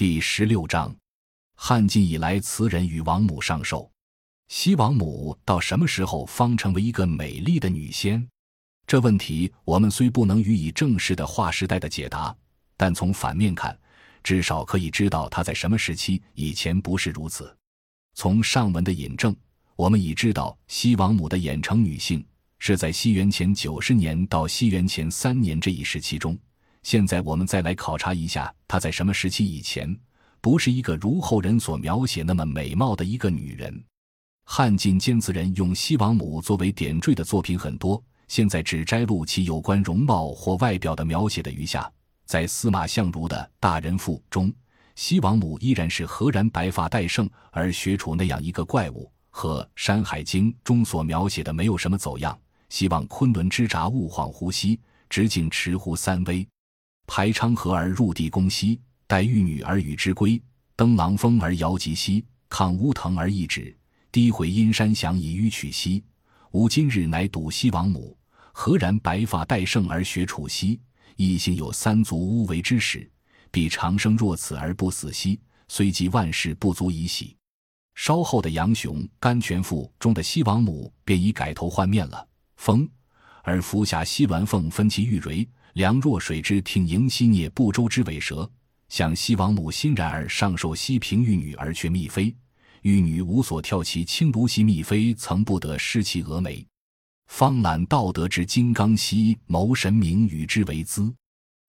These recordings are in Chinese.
第十六章，汉晋以来，词人与王母上寿。西王母到什么时候方成为一个美丽的女仙？这问题我们虽不能予以正式的划时代的解答，但从反面看，至少可以知道她在什么时期以前不是如此。从上文的引证，我们已知道西王母的演成女性是在西元前九十年到西元前三年这一时期中。现在我们再来考察一下，她在什么时期以前不是一个如后人所描写那么美貌的一个女人？汉晋监词人用西王母作为点缀的作品很多，现在只摘录其有关容貌或外表的描写的余下。在司马相如的《大人赋》中，西王母依然是何然白发戴胜而学处那样一个怪物，和《山海经》中所描写的没有什么走样。希望昆仑之闸勿恍惚兮，直径持乎三危。排昌河而入地宫兮，待玉女而与之归。登狼峰而遥极兮，抗乌藤而一止。低回阴山翔以迂曲兮。吾今日乃睹西王母，何然白发戴胜而学楚兮？亦幸有三足乌为之始，必长生若此而不死兮。虽及万事不足以喜。稍后的杨雄《甘泉赋》中的西王母便已改头换面了。风而伏下西鸾凤分其玉蕊。梁若水之挺迎西聂不周之尾蛇，向西王母欣然而上受西平玉女而却宓妃，玉女无所跳其轻如兮宓妃曾不得失其蛾眉，方览道德之金刚兮谋神明与之为资。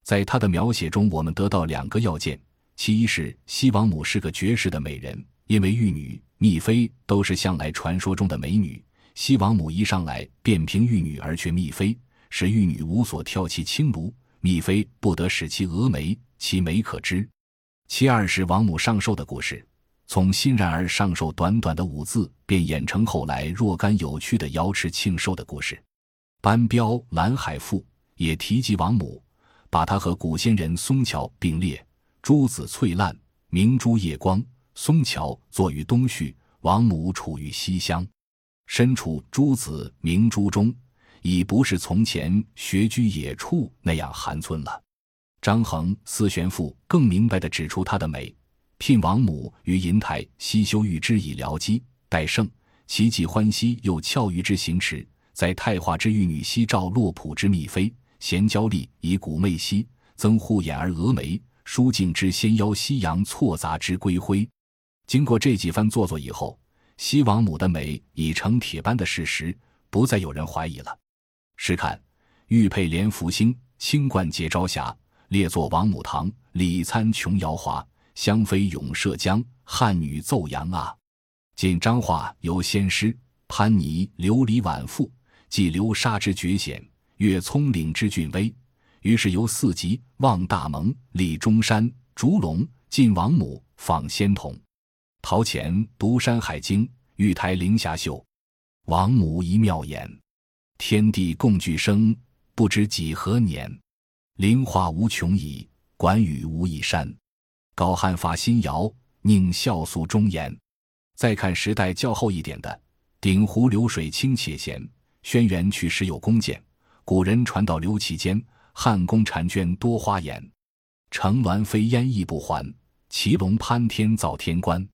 在他的描写中，我们得到两个要件：其一是西王母是个绝世的美人，因为玉女、宓妃都是向来传说中的美女，西王母一上来便凭玉女而却宓妃。使玉女无所跳其轻炉，宓妃不得使其蛾眉，其眉可知。其二是王母上寿的故事，从欣然而上寿短短的五字，便演成后来若干有趣的瑶池庆寿的故事。班彪《蓝海赋》也提及王母，把她和古仙人松桥并列：珠子翠烂，明珠夜光。松桥坐于东序，王母处于西厢，身处珠子明珠中。已不是从前学居野处那样寒村了。张衡《思玄赋》更明白地指出她的美：聘王母于银台，西修玉之以疗肌，待胜，其既欢兮，又俏于之行迟。在太华之玉女西照洛浦之宓妃，贤娇丽以古媚兮，增护眼而蛾眉，舒静之纤腰夕阳错杂之归晖。经过这几番做作以后，西王母的美已成铁般的事实，不再有人怀疑了。试看，玉佩连福星，清冠结朝霞。列坐王母堂，礼参琼瑶华。香妃咏涉江，汉女奏扬啊。晋张画游仙师，潘尼琉璃晚赋，记流沙之绝险，阅葱岭之峻危。于是由四极，望大蒙，立中山，烛龙，晋王母，访仙童。陶潜读山海经，玉台灵霞秀，王母一妙眼。天地共聚生，不知几何年。灵化无穷已，管宇无一山。高汉发新谣，宁孝肃忠言。再看时代较后一点的，鼎湖流水清且闲。轩辕去时有弓箭，古人传道留其间。汉宫婵娟多花颜，乘鸾飞烟亦不还。骑龙攀天造天关，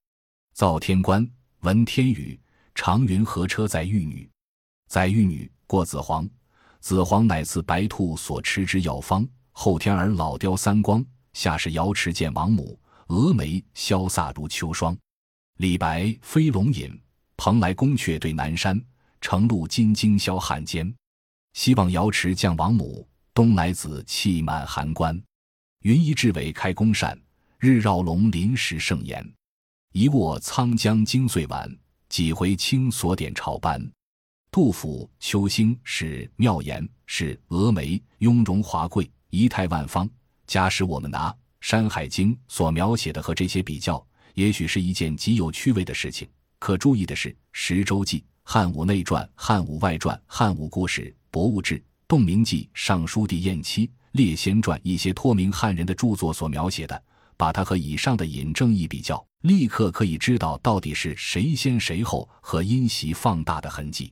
造天关闻天语。长云何车载玉女？载玉女。过子皇，子皇乃赐白兔所吃之药方。后天而老雕三光，下是瑶池见王母，峨眉潇洒如秋霜。李白飞龙引，蓬莱宫阙对南山。城路金睛霄汉间，西望瑶池降王母。东来子气满函关，云衣至尾开宫扇，日绕龙临时盛筵。一卧沧江惊岁晚，几回清锁点朝班。杜甫《秋兴》是妙言，是峨眉雍容华贵，仪态万方。假使我们拿《山海经》所描写的和这些比较，也许是一件极有趣味的事情。可注意的是，《十周记》《汉武内传》《汉武外传》《汉武故事》《博物志》《洞明记》《尚书帝晏妻》《列仙传》一些托名汉人的著作所描写的，把它和以上的引证一比较，立刻可以知道到底是谁先谁后和因袭放大的痕迹。